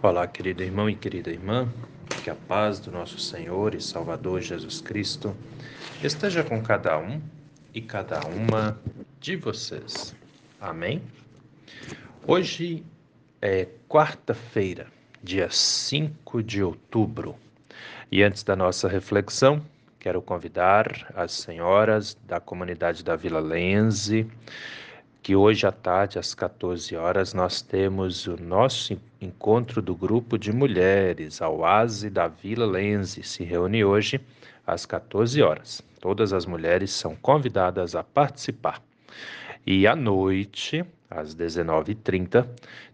Olá, querido irmão e querida irmã, que a paz do nosso Senhor e Salvador Jesus Cristo esteja com cada um e cada uma de vocês. Amém? Hoje é quarta-feira, dia 5 de outubro, e antes da nossa reflexão, quero convidar as senhoras da comunidade da Vila Lenze que hoje à tarde, às 14 horas, nós temos o nosso encontro do grupo de mulheres, a Oase da Vila Lense. Se reúne hoje às 14 horas. Todas as mulheres são convidadas a participar. E à noite, às 19h30,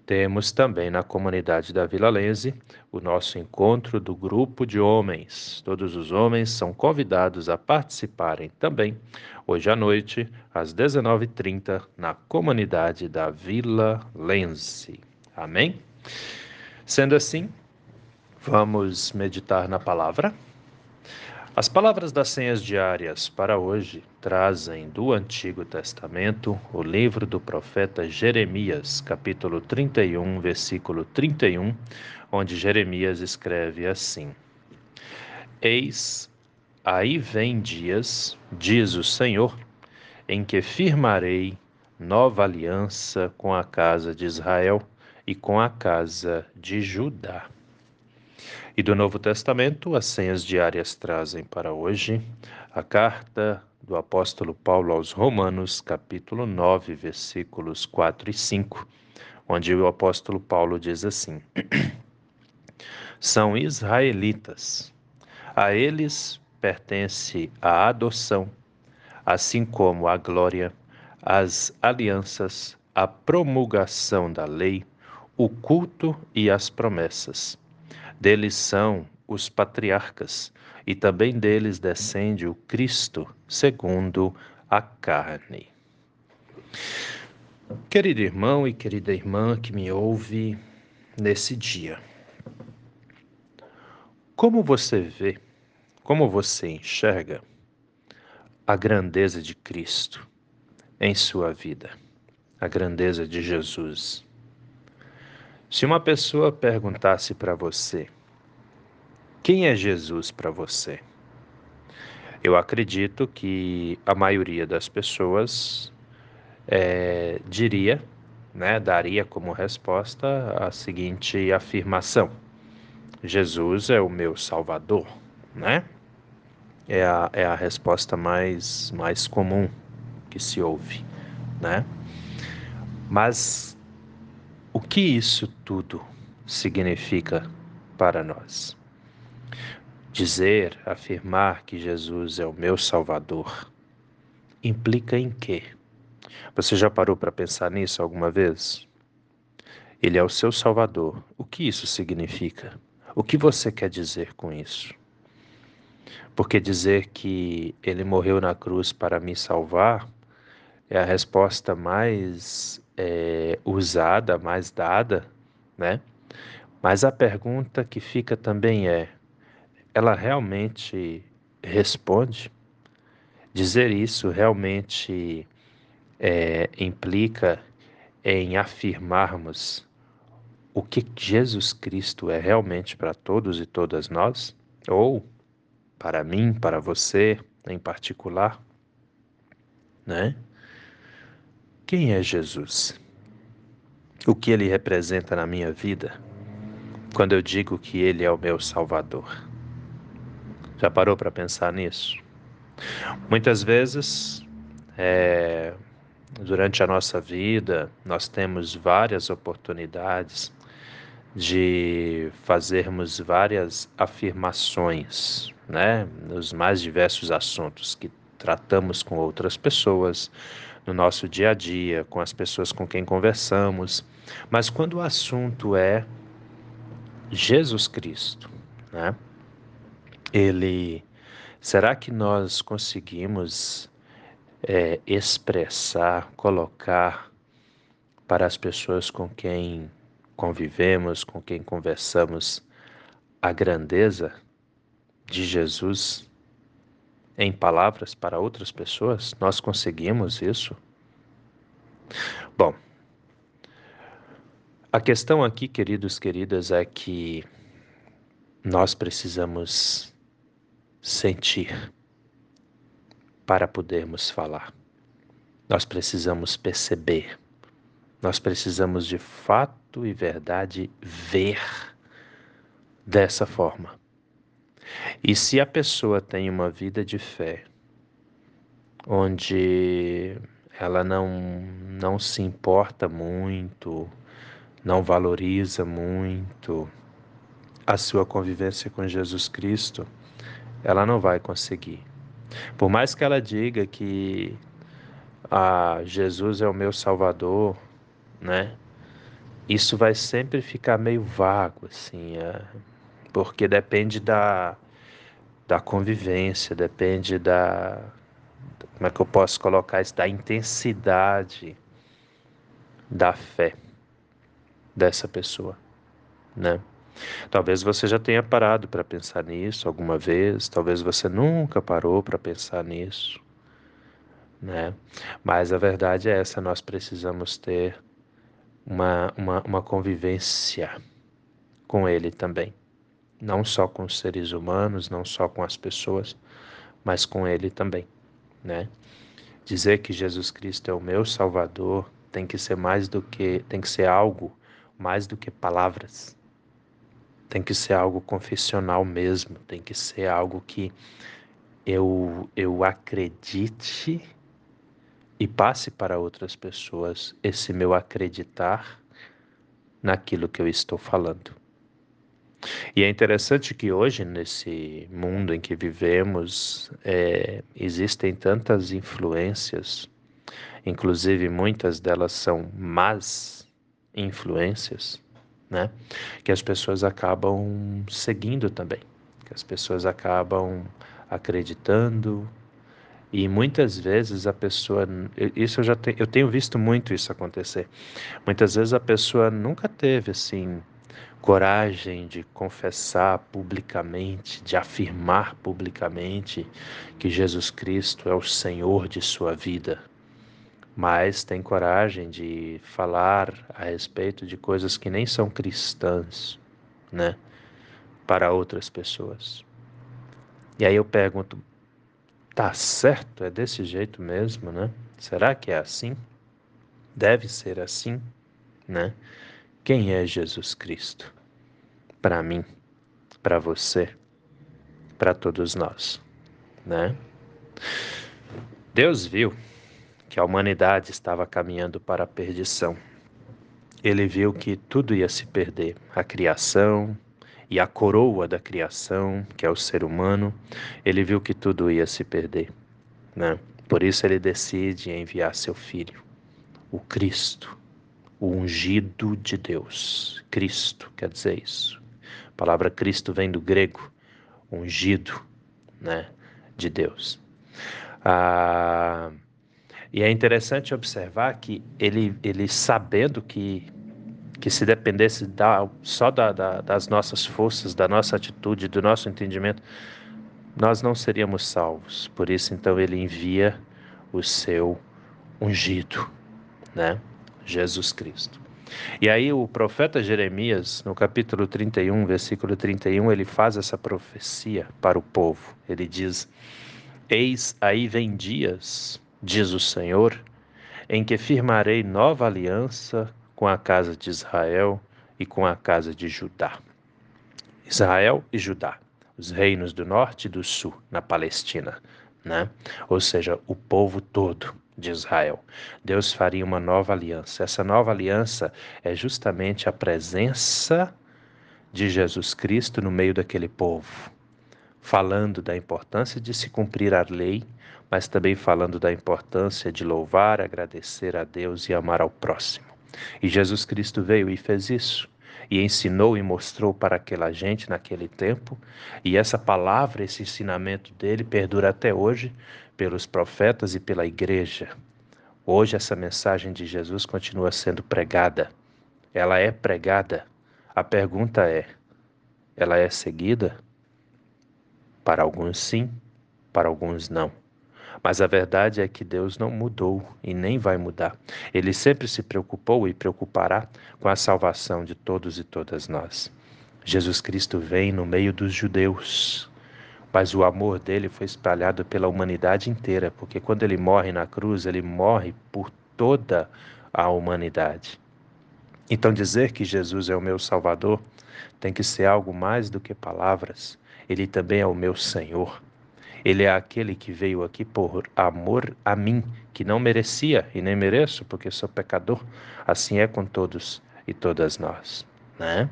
temos também na comunidade da Vila Lense o nosso encontro do grupo de homens. Todos os homens são convidados a participarem também hoje à noite, às 19h30, na comunidade da Vila Lense. Amém? Sendo assim, vamos meditar na palavra. As palavras das senhas diárias para hoje trazem do Antigo Testamento o livro do profeta Jeremias, capítulo 31, versículo 31, onde Jeremias escreve assim: Eis, aí vem dias, diz o Senhor, em que firmarei nova aliança com a casa de Israel e com a casa de Judá e do Novo Testamento, as senhas diárias trazem para hoje a carta do apóstolo Paulo aos Romanos, capítulo 9, versículos 4 e 5, onde o apóstolo Paulo diz assim: São israelitas. A eles pertence a adoção, assim como a glória, as alianças, a promulgação da lei, o culto e as promessas deles são os patriarcas, e também deles descende o Cristo, segundo a carne. Querido irmão e querida irmã que me ouve nesse dia, como você vê, como você enxerga a grandeza de Cristo em sua vida, a grandeza de Jesus? Se uma pessoa perguntasse para você, quem é Jesus para você? Eu acredito que a maioria das pessoas é, diria, né, daria como resposta a seguinte afirmação: Jesus é o meu Salvador, né? É a, é a resposta mais, mais comum que se ouve, né? Mas o que isso tudo significa para nós? Dizer, afirmar que Jesus é o meu Salvador implica em quê? Você já parou para pensar nisso alguma vez? Ele é o seu Salvador. O que isso significa? O que você quer dizer com isso? Porque dizer que ele morreu na cruz para me salvar é a resposta mais é, usada, mais dada, né? Mas a pergunta que fica também é: ela realmente responde? Dizer isso realmente é, implica em afirmarmos o que Jesus Cristo é realmente para todos e todas nós? Ou para mim, para você em particular? Né? Quem é Jesus? O que ele representa na minha vida quando eu digo que ele é o meu Salvador? Já parou para pensar nisso? Muitas vezes, é, durante a nossa vida, nós temos várias oportunidades de fazermos várias afirmações, né, nos mais diversos assuntos que tratamos com outras pessoas, no nosso dia a dia, com as pessoas com quem conversamos. Mas quando o assunto é Jesus Cristo, né? Ele, será que nós conseguimos é, expressar, colocar para as pessoas com quem convivemos, com quem conversamos, a grandeza de Jesus em palavras para outras pessoas? Nós conseguimos isso? Bom, A questão aqui, queridos, queridas, é que nós precisamos sentir para podermos falar. Nós precisamos perceber. Nós precisamos de fato e verdade ver dessa forma. E se a pessoa tem uma vida de fé, onde ela não, não se importa muito, não valoriza muito a sua convivência com Jesus Cristo, ela não vai conseguir. Por mais que ela diga que ah, Jesus é o meu Salvador, né? Isso vai sempre ficar meio vago, assim, porque depende da, da convivência, depende da. Como é que eu posso colocar isso? Da intensidade da fé dessa pessoa, né? Talvez você já tenha parado para pensar nisso alguma vez, talvez você nunca parou para pensar nisso, né? Mas a verdade é essa, nós precisamos ter uma, uma, uma convivência com Ele também. Não só com os seres humanos, não só com as pessoas, mas com Ele também, né? Dizer que Jesus Cristo é o meu Salvador tem que ser mais do que, tem que ser algo mais do que palavras. Tem que ser algo confessional mesmo, tem que ser algo que eu, eu acredite e passe para outras pessoas esse meu acreditar naquilo que eu estou falando. E é interessante que hoje, nesse mundo em que vivemos, é, existem tantas influências, inclusive muitas delas são más influências, né? Que as pessoas acabam seguindo também, que as pessoas acabam acreditando e muitas vezes a pessoa, isso eu já tenho, eu tenho visto muito isso acontecer. Muitas vezes a pessoa nunca teve assim coragem de confessar publicamente, de afirmar publicamente que Jesus Cristo é o Senhor de sua vida mas tem coragem de falar a respeito de coisas que nem são cristãs, né, para outras pessoas. E aí eu pergunto, tá certo? É desse jeito mesmo, né? Será que é assim? Deve ser assim, né? Quem é Jesus Cristo? Para mim, para você, para todos nós, né? Deus viu que a humanidade estava caminhando para a perdição. Ele viu que tudo ia se perder, a criação e a coroa da criação, que é o ser humano, ele viu que tudo ia se perder. Né? Por isso ele decide enviar seu filho, o Cristo, o ungido de Deus. Cristo quer dizer isso. A palavra Cristo vem do grego, ungido, né, de Deus. Ah, e é interessante observar que ele, ele sabendo que, que se dependesse da, só da, da, das nossas forças, da nossa atitude, do nosso entendimento, nós não seríamos salvos. Por isso, então, ele envia o seu ungido, né? Jesus Cristo. E aí o profeta Jeremias, no capítulo 31, versículo 31, ele faz essa profecia para o povo. Ele diz: Eis aí vem dias diz o Senhor, em que firmarei nova aliança com a casa de Israel e com a casa de Judá. Israel e Judá, os reinos do norte e do sul, na Palestina, né? Ou seja, o povo todo de Israel. Deus faria uma nova aliança. Essa nova aliança é justamente a presença de Jesus Cristo no meio daquele povo, falando da importância de se cumprir a lei mas também falando da importância de louvar, agradecer a Deus e amar ao próximo. E Jesus Cristo veio e fez isso, e ensinou e mostrou para aquela gente naquele tempo, e essa palavra, esse ensinamento dele perdura até hoje pelos profetas e pela igreja. Hoje essa mensagem de Jesus continua sendo pregada. Ela é pregada. A pergunta é: ela é seguida? Para alguns sim, para alguns não. Mas a verdade é que Deus não mudou e nem vai mudar. Ele sempre se preocupou e preocupará com a salvação de todos e todas nós. Jesus Cristo vem no meio dos judeus, mas o amor dele foi espalhado pela humanidade inteira, porque quando ele morre na cruz, ele morre por toda a humanidade. Então, dizer que Jesus é o meu Salvador tem que ser algo mais do que palavras. Ele também é o meu Senhor. Ele é aquele que veio aqui por amor a mim, que não merecia e nem mereço, porque sou pecador. Assim é com todos e todas nós. Né?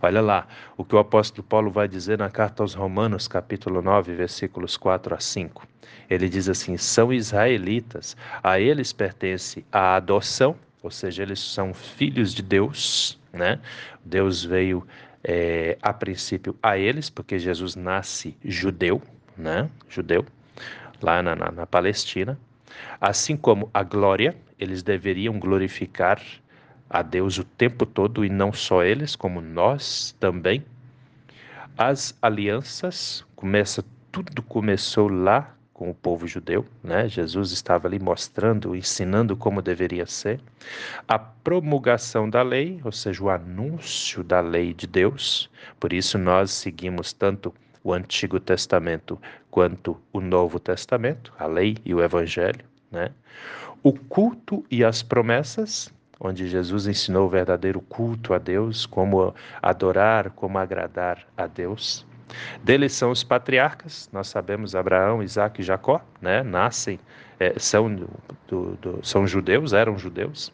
Olha lá o que o apóstolo Paulo vai dizer na carta aos Romanos, capítulo 9, versículos 4 a 5. Ele diz assim: são israelitas, a eles pertence a adoção, ou seja, eles são filhos de Deus, né? Deus veio é, a princípio a eles, porque Jesus nasce judeu, né? Judeu, lá na, na, na Palestina. Assim como a glória, eles deveriam glorificar a Deus o tempo todo e não só eles, como nós também. As alianças, começa tudo começou lá com o povo judeu, né? Jesus estava ali mostrando, ensinando como deveria ser. A promulgação da lei, ou seja, o anúncio da lei de Deus. Por isso nós seguimos tanto o Antigo Testamento quanto o Novo Testamento, a lei e o Evangelho, né? O culto e as promessas, onde Jesus ensinou o verdadeiro culto a Deus, como adorar, como agradar a Deus. Deles são os patriarcas, nós sabemos Abraão, Isaac e Jacó, né? Nascem, é, são, do, do, são judeus, eram judeus,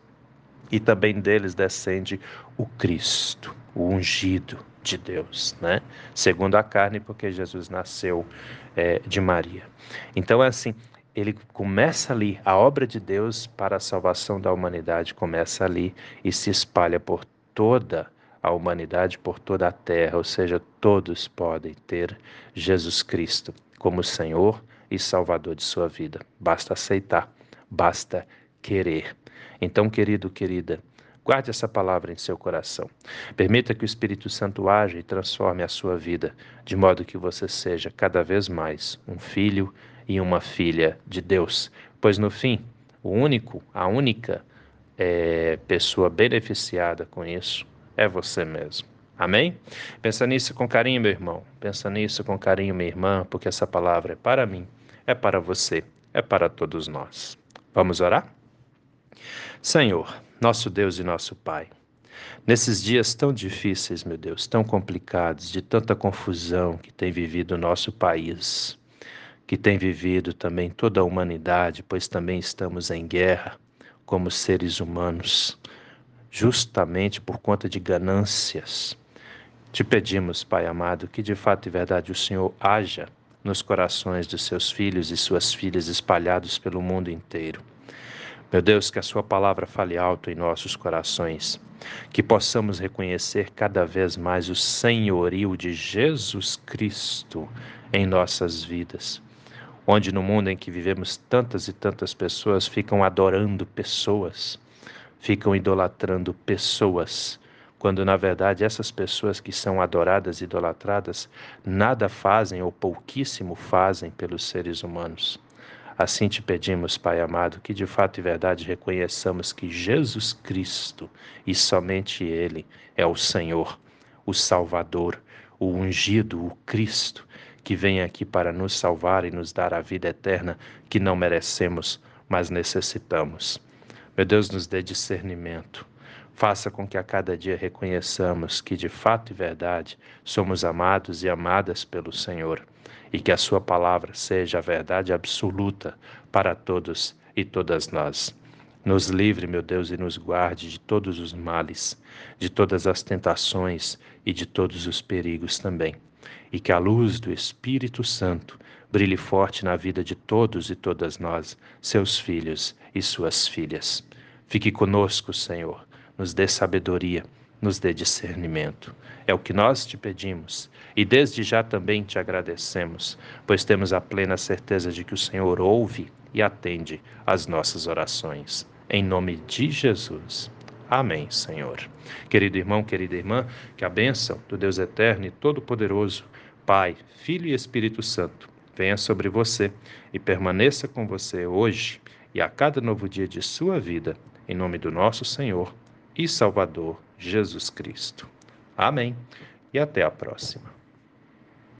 e também deles descende o Cristo, o ungido de Deus, né? Segundo a carne, porque Jesus nasceu é, de Maria. Então é assim, ele começa ali, a obra de Deus para a salvação da humanidade começa ali e se espalha por toda a humanidade, por toda a terra, ou seja, todos podem ter Jesus Cristo como Senhor e Salvador de sua vida. Basta aceitar, basta querer. Então, querido, querida, guarde essa palavra em seu coração. Permita que o Espírito Santo haja e transforme a sua vida, de modo que você seja cada vez mais um filho e uma filha de Deus. Pois no fim, o único, a única é, pessoa beneficiada com isso é você mesmo. Amém? Pensa nisso com carinho, meu irmão. Pensa nisso com carinho, minha irmã, porque essa palavra é para mim, é para você, é para todos nós. Vamos orar? Senhor, nosso Deus e nosso Pai, nesses dias tão difíceis, meu Deus, tão complicados, de tanta confusão que tem vivido o nosso país, que tem vivido também toda a humanidade, pois também estamos em guerra como seres humanos, justamente por conta de ganâncias. Te pedimos, Pai amado, que de fato e verdade o Senhor haja nos corações dos seus filhos e suas filhas espalhados pelo mundo inteiro. Meu Deus, que a Sua palavra fale alto em nossos corações, que possamos reconhecer cada vez mais o senhorio de Jesus Cristo em nossas vidas onde no mundo em que vivemos tantas e tantas pessoas ficam adorando pessoas, ficam idolatrando pessoas, quando na verdade essas pessoas que são adoradas e idolatradas nada fazem ou pouquíssimo fazem pelos seres humanos. Assim te pedimos, Pai amado, que de fato e verdade reconheçamos que Jesus Cristo e somente Ele é o Senhor, o Salvador, o ungido, o Cristo, que vem aqui para nos salvar e nos dar a vida eterna que não merecemos, mas necessitamos. Meu Deus, nos dê discernimento. Faça com que a cada dia reconheçamos que de fato e verdade somos amados e amadas pelo Senhor e que a Sua palavra seja a verdade absoluta para todos e todas nós. Nos livre, meu Deus, e nos guarde de todos os males, de todas as tentações e de todos os perigos também e que a luz do Espírito Santo brilhe forte na vida de todos e todas nós, seus filhos e suas filhas. Fique conosco, Senhor, nos dê sabedoria, nos dê discernimento. É o que nós te pedimos e desde já também te agradecemos, pois temos a plena certeza de que o Senhor ouve e atende às nossas orações. Em nome de Jesus. Amém, Senhor. Querido irmão, querida irmã, que a bênção do Deus eterno e todo-poderoso, Pai, Filho e Espírito Santo, venha sobre você e permaneça com você hoje e a cada novo dia de sua vida, em nome do nosso Senhor e Salvador Jesus Cristo. Amém. E até a próxima.